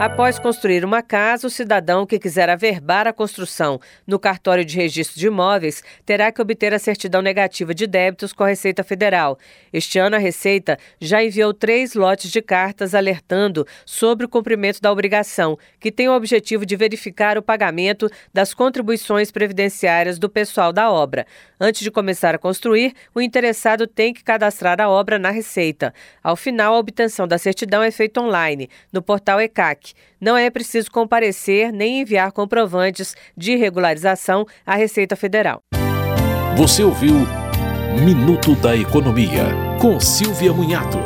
Após construir uma casa, o cidadão que quiser averbar a construção no cartório de registro de imóveis terá que obter a certidão negativa de débitos com a Receita Federal. Este ano, a Receita já enviou três lotes de cartas alertando sobre o cumprimento da obrigação, que tem o objetivo de verificar o pagamento das contribuições previdenciárias do pessoal da obra. Antes de começar a construir, o interessado tem que cadastrar a obra na Receita. Ao final, a obtenção da certidão é feita online, no portal ECAC. Não é preciso comparecer nem enviar comprovantes de regularização à Receita Federal. Você ouviu Minuto da Economia, com Silvia Munhato.